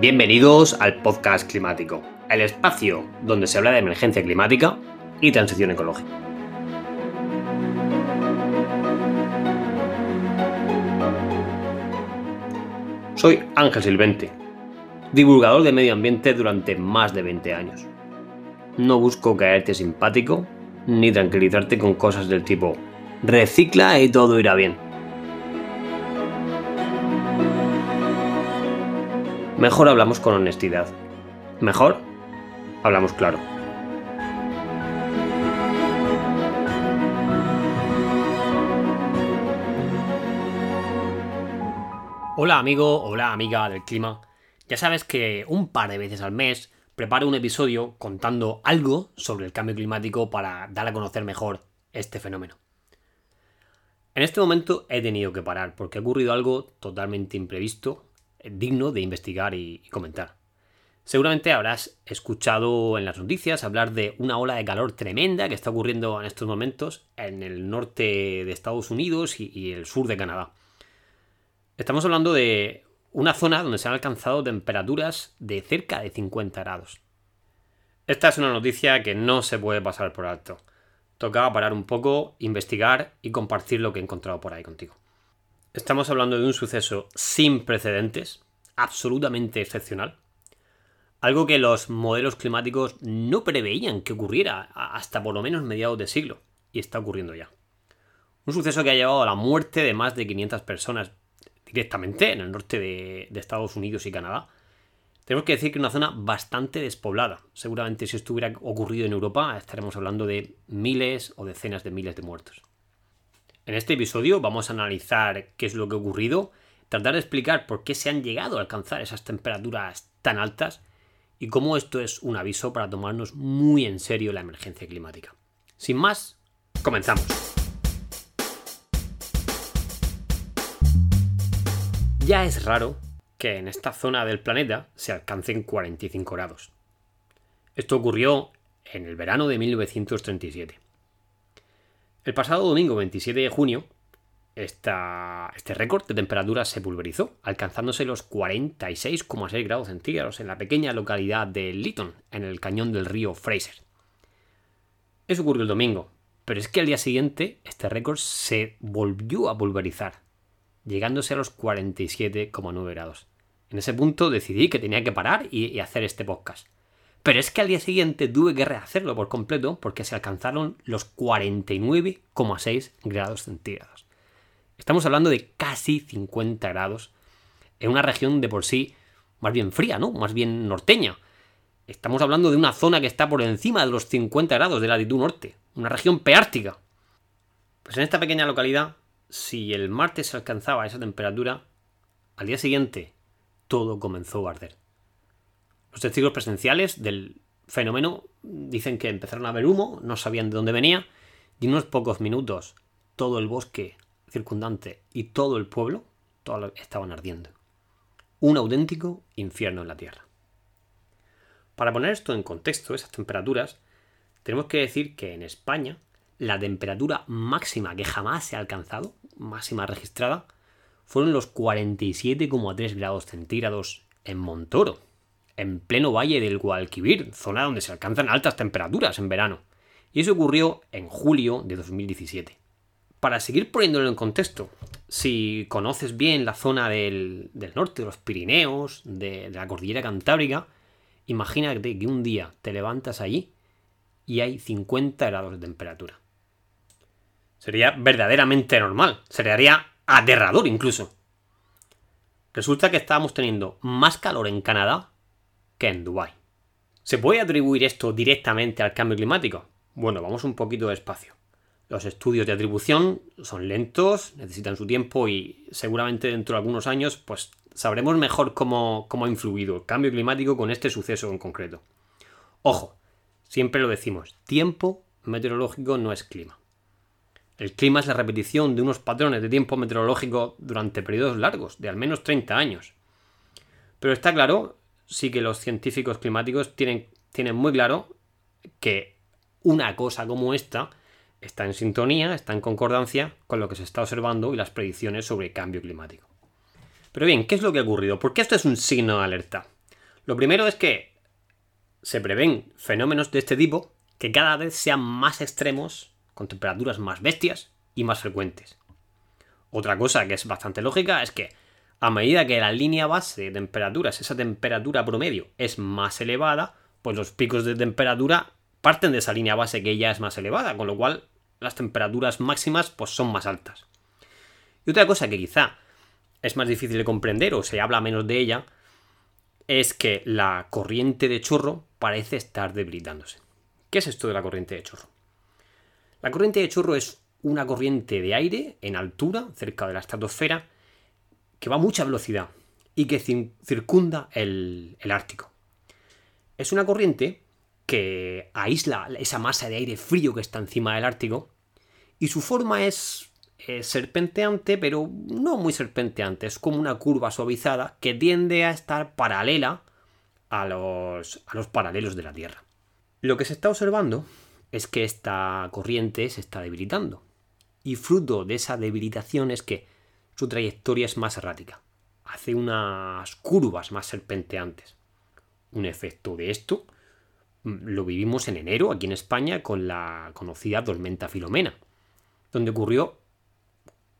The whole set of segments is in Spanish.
Bienvenidos al podcast climático, el espacio donde se habla de emergencia climática y transición ecológica. Soy Ángel Silvente, divulgador de medio ambiente durante más de 20 años. No busco caerte simpático ni tranquilizarte con cosas del tipo recicla y todo irá bien. Mejor hablamos con honestidad. Mejor hablamos claro. Hola amigo, hola amiga del clima. Ya sabes que un par de veces al mes preparo un episodio contando algo sobre el cambio climático para dar a conocer mejor este fenómeno. En este momento he tenido que parar porque ha ocurrido algo totalmente imprevisto, digno de investigar y, comentar. Seguramente habrás escuchado en las noticias hablar de una ola de calor tremenda que está ocurriendo en estos momentos en el norte de Estados Unidos y el sur de Canadá. Estamos hablando de una zona donde se han alcanzado temperaturas de cerca de 50 grados. Esta es una noticia que no se puede pasar por alto. Tocaba parar un poco, investigar y compartir lo que he encontrado por ahí contigo. Estamos hablando de un suceso sin precedentes, absolutamente excepcional, algo que los modelos climáticos no preveían que ocurriera hasta por lo menos mediados de siglo, y está ocurriendo ya. Un suceso que ha llevado a la muerte de más de 500 personas, directamente en el norte de, Estados Unidos y Canadá, tenemos que decir que es una zona bastante despoblada. Seguramente si esto hubiera ocurrido en Europa estaremos hablando de miles o decenas de miles de muertos. En este episodio vamos a analizar qué es lo que ha ocurrido, tratar de explicar por qué se han llegado a alcanzar esas temperaturas tan altas y cómo esto es un aviso para tomarnos muy en serio la emergencia climática. Sin más, comenzamos. Ya es raro que en esta zona del planeta se alcancen 45 grados. Esto ocurrió en el verano de 1937. El pasado domingo 27 de junio, este récord de temperatura se pulverizó, alcanzándose los 46,6 grados centígrados en la pequeña localidad de Lytton, en el cañón del río Fraser. Eso ocurrió el domingo, pero es que al día siguiente este récord se volvió a pulverizar, llegándose a los 47,9 grados. En ese punto decidí que tenía que parar y, hacer este podcast. Pero es que al día siguiente tuve que rehacerlo por completo porque se alcanzaron los 49,6 grados centígrados. Estamos hablando de casi 50 grados en una región de por sí más bien fría, ¿no? Más bien norteña. Estamos hablando de una zona que está por encima de los 50 grados de latitud norte, una región peártica. Pues en esta pequeña localidad si el martes se alcanzaba esa temperatura, al día siguiente todo comenzó a arder. Los testigos presenciales del fenómeno dicen que empezaron a ver humo, no sabían de dónde venía, y en unos pocos minutos todo el bosque circundante y todo el pueblo estaban ardiendo. Un auténtico infierno en la Tierra. Para poner esto en contexto, esas temperaturas, tenemos que decir que en España la temperatura máxima que jamás se ha alcanzado, máxima registrada, fueron los 47,3 grados centígrados en Montoro, en pleno valle del Guadalquivir, zona donde se alcanzan altas temperaturas en verano. Y eso ocurrió en julio de 2017. Para seguir poniéndolo en contexto, si conoces bien la zona del, norte, de los Pirineos, de, de la cordillera Cantábrica, imagínate que un día te levantas allí y hay 50 grados de temperatura. Sería verdaderamente normal. Sería aterrador incluso. Resulta que estábamos teniendo más calor en Canadá que en Dubái. ¿Se puede atribuir esto directamente al cambio climático? Bueno, vamos un poquito despacio. Los estudios de atribución son lentos, necesitan su tiempo y seguramente dentro de algunos años pues sabremos mejor cómo, cómo ha influido el cambio climático con este suceso en concreto. Ojo, siempre lo decimos, tiempo meteorológico no es clima. El clima es la repetición de unos patrones de tiempo meteorológico durante periodos largos, de al menos 30 años. Pero está claro, sí que los científicos climáticos tienen, tienen muy claro que una cosa como esta está en sintonía, está en concordancia con lo que se está observando y las predicciones sobre cambio climático. Pero bien, ¿qué es lo que ha ocurrido? ¿Por qué esto es un signo de alerta? Lo primero es que se prevén fenómenos de este tipo que cada vez sean más extremos, con temperaturas más bestias y más frecuentes. Otra cosa que es bastante lógica es que a medida que la línea base de temperaturas, esa temperatura promedio, es más elevada, pues los picos de temperatura parten de esa línea base que ya es más elevada, con lo cual las temperaturas máximas pues son más altas. Y otra cosa que quizá es más difícil de comprender o se habla menos de ella es que la corriente de chorro parece estar debilitándose. ¿Qué es esto de la corriente de chorro? La corriente de chorro es una corriente de aire en altura, cerca de la estratosfera, que va a mucha velocidad y que circunda el, Ártico. Es una corriente que aísla esa masa de aire frío que está encima del Ártico y su forma es serpenteante, pero no muy serpenteante, es como una curva suavizada que tiende a estar paralela a los paralelos de la Tierra. Lo que se está observando es que esta corriente se está debilitando y fruto de esa debilitación es que su trayectoria es más errática, hace unas curvas más serpenteantes. Un efecto de esto mm, lo vivimos en enero aquí en España con la conocida tormenta Filomena, donde ocurrió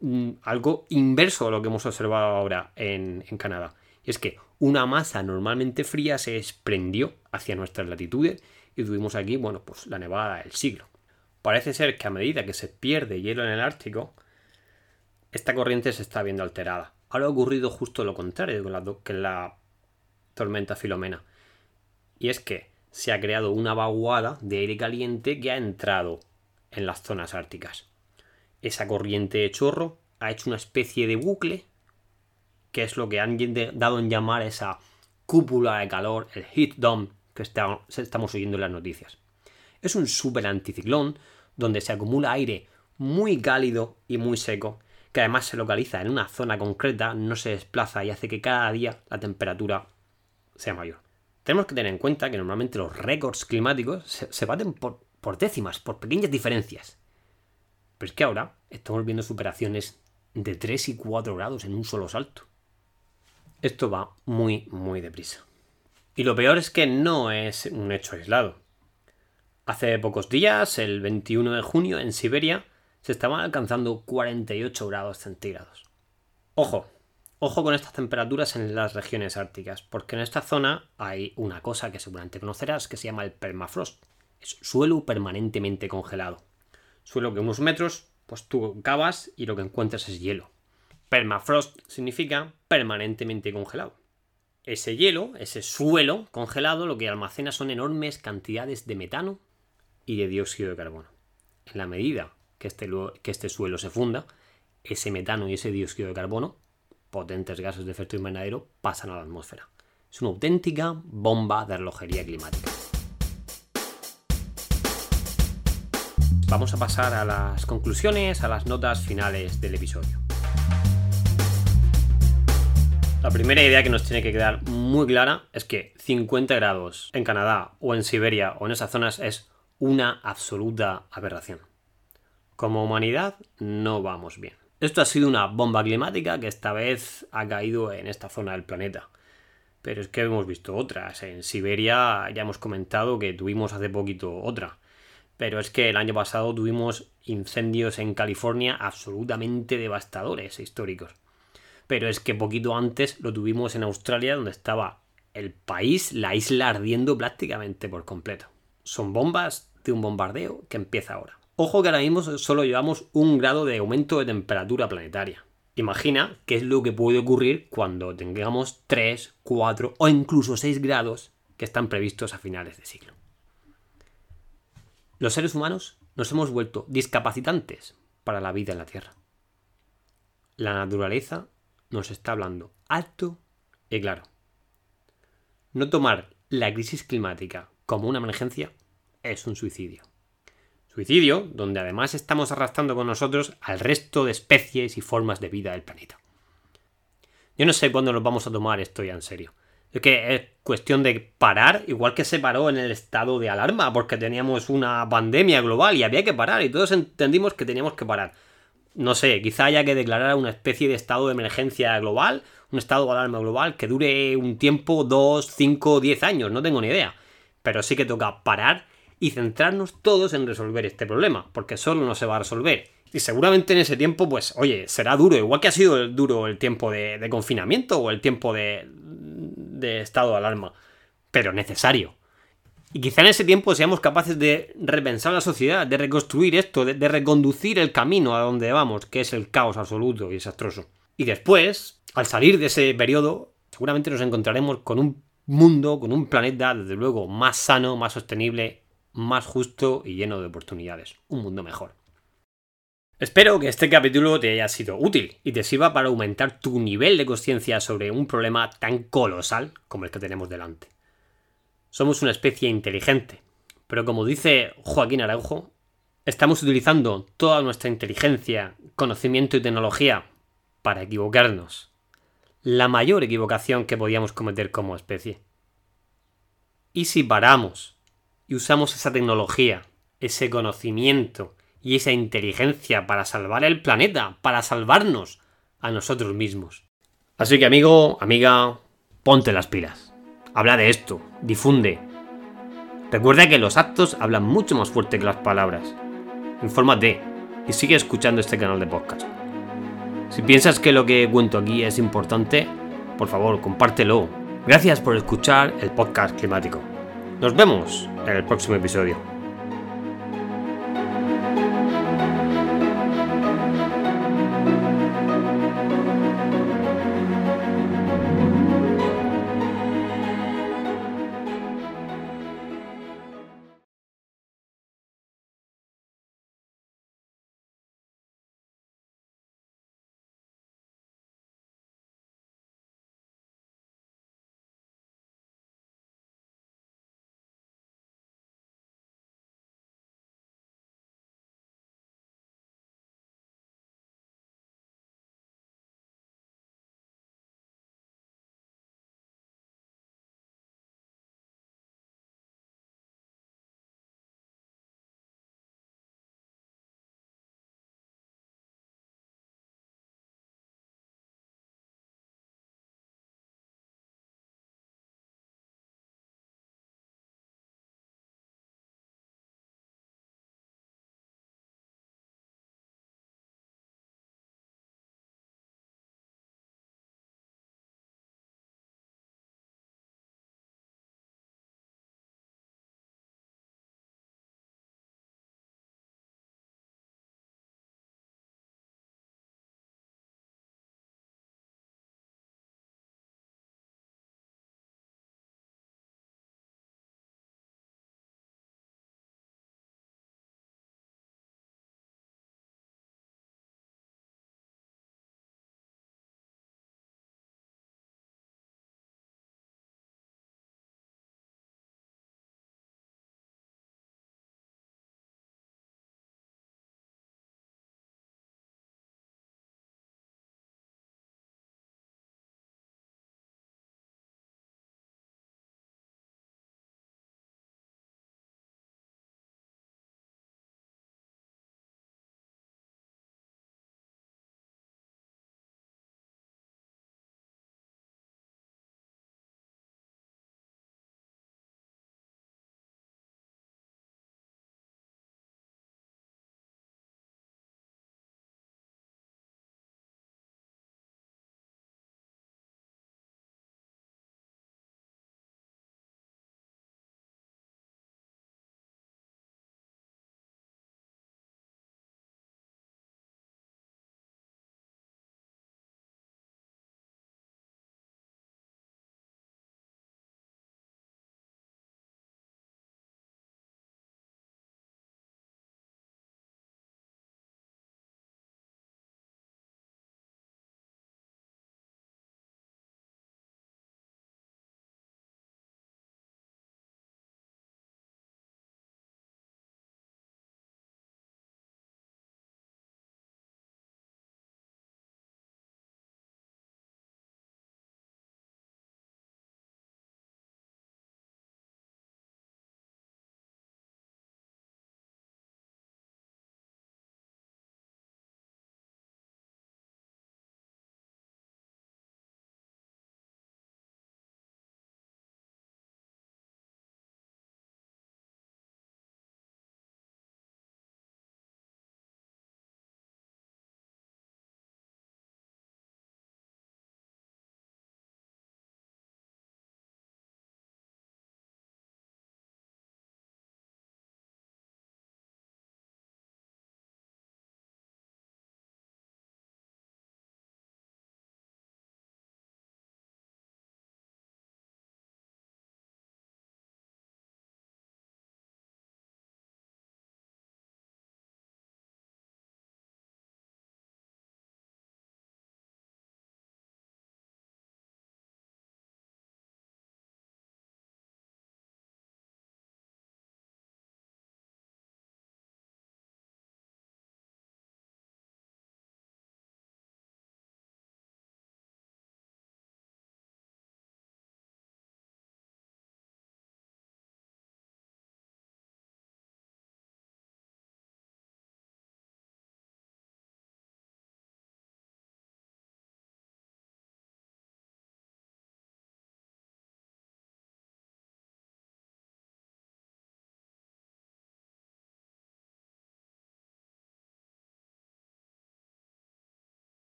mm, algo inverso a lo que hemos observado ahora en, en Canadá. Y es que una masa normalmente fría se desprendió hacia nuestras latitudes y tuvimos aquí, bueno, pues la nevada del siglo. Parece ser que a medida que se pierde hielo en el Ártico, esta corriente se está viendo alterada. Ahora ha ocurrido justo lo contrario que la, la tormenta Filomena. Y es que se ha creado una vaguada de aire caliente que ha entrado en las zonas árticas. Esa corriente de chorro ha hecho una especie de bucle, que es lo que han dado en llamar esa cúpula de calor, el heat dome que estamos oyendo en las noticias. Es un super anticiclón donde se acumula aire muy cálido y muy seco, que además se localiza en una zona concreta, no se desplaza y hace que cada día la temperatura sea mayor. Tenemos que tener en cuenta que normalmente los récords climáticos se, baten por, por décimas, por pequeñas diferencias. Pero es que ahora estamos viendo superaciones de 3 y 4 grados en un solo salto. Esto va muy, muy deprisa. Y lo peor es que no es un hecho aislado. Hace pocos días, el 21 de junio, en Siberia, se estaban alcanzando 48 grados centígrados. Ojo, ojo con estas temperaturas en las regiones árticas, porque en esta zona hay una cosa que seguramente conocerás que se llama el permafrost. Es suelo permanentemente congelado. Suelo que unos metros, pues tú cavas y lo que encuentras es hielo. Permafrost significa permanentemente congelado. Ese hielo, ese suelo congelado, lo que almacena son enormes cantidades de metano y de dióxido de carbono. En la medida que este, que este suelo se funda, ese metano y ese dióxido de carbono, potentes gases de efecto invernadero, pasan a la atmósfera. Es una auténtica bomba de relojería climática. Vamos a pasar a las conclusiones, a las notas finales del episodio. La primera idea que nos tiene que quedar muy clara es que 50 grados en Canadá o en Siberia o en esas zonas es una absoluta aberración. Como humanidad no vamos bien. Esto ha sido una bomba climática que esta vez ha caído en esta zona del planeta. Pero es que hemos visto otras. En Siberia ya hemos comentado que tuvimos hace poquito otra. Pero es que el año pasado tuvimos incendios en California absolutamente devastadores e históricos. Pero es que poquito antes lo tuvimos en Australia donde estaba el país, la isla ardiendo prácticamente por completo. Son bombas de un bombardeo que empieza ahora. Ojo que ahora mismo solo llevamos un grado de aumento de temperatura planetaria. Imagina qué es lo que puede ocurrir cuando tengamos 3, 4 o incluso 6 grados que están previstos a finales de siglo. Los seres humanos nos hemos vuelto discapacitantes para la vida en la Tierra. La naturaleza nos está hablando alto y claro. No tomar la crisis climática como una emergencia es un suicidio. Suicidio donde además estamos arrastrando con nosotros al resto de especies y formas de vida del planeta. Yo no sé cuándo nos vamos a tomar esto ya en serio, Es que es cuestión de parar, igual que se paró en el estado de alarma, porque teníamos una pandemia global y había que parar, y todos entendimos que teníamos que parar. No sé, quizá haya que declarar una especie de estado de emergencia global, un estado de alarma global que dure un tiempo, dos, cinco, diez años, no tengo ni idea. Pero sí que toca parar y centrarnos todos en resolver este problema, porque solo no se va a resolver. Y seguramente en ese tiempo, pues, oye, será duro, igual que ha sido duro el tiempo de confinamiento o el tiempo de, de estado de alarma, pero necesario. Y quizá en ese tiempo seamos capaces de repensar la sociedad, de reconstruir esto, de, reconducir el camino a donde vamos, que es el caos absoluto y desastroso. Y después, al salir de ese periodo, seguramente nos encontraremos con un mundo, con un planeta, desde luego, más sano, más sostenible, más justo y lleno de oportunidades. Un mundo mejor. Espero que este capítulo te haya sido útil y te sirva para aumentar tu nivel de conciencia sobre un problema tan colosal como el que tenemos delante. Somos una especie inteligente, pero como dice Joaquín Araujo, estamos utilizando toda nuestra inteligencia, conocimiento y tecnología para equivocarnos. La mayor equivocación que podíamos cometer como especie. ¿Y si paramos y usamos esa tecnología, ese conocimiento, y esa inteligencia para salvar el planeta, para salvarnos a nosotros mismos. Así que amigo, amiga, ponte las pilas. Habla de esto, difunde. Recuerda que los actos hablan mucho más fuerte que las palabras. Infórmate y sigue escuchando este canal de podcast. Si piensas que lo que cuento aquí es importante, por favor, compártelo. Gracias por escuchar el podcast climático. Nos vemos en el próximo episodio.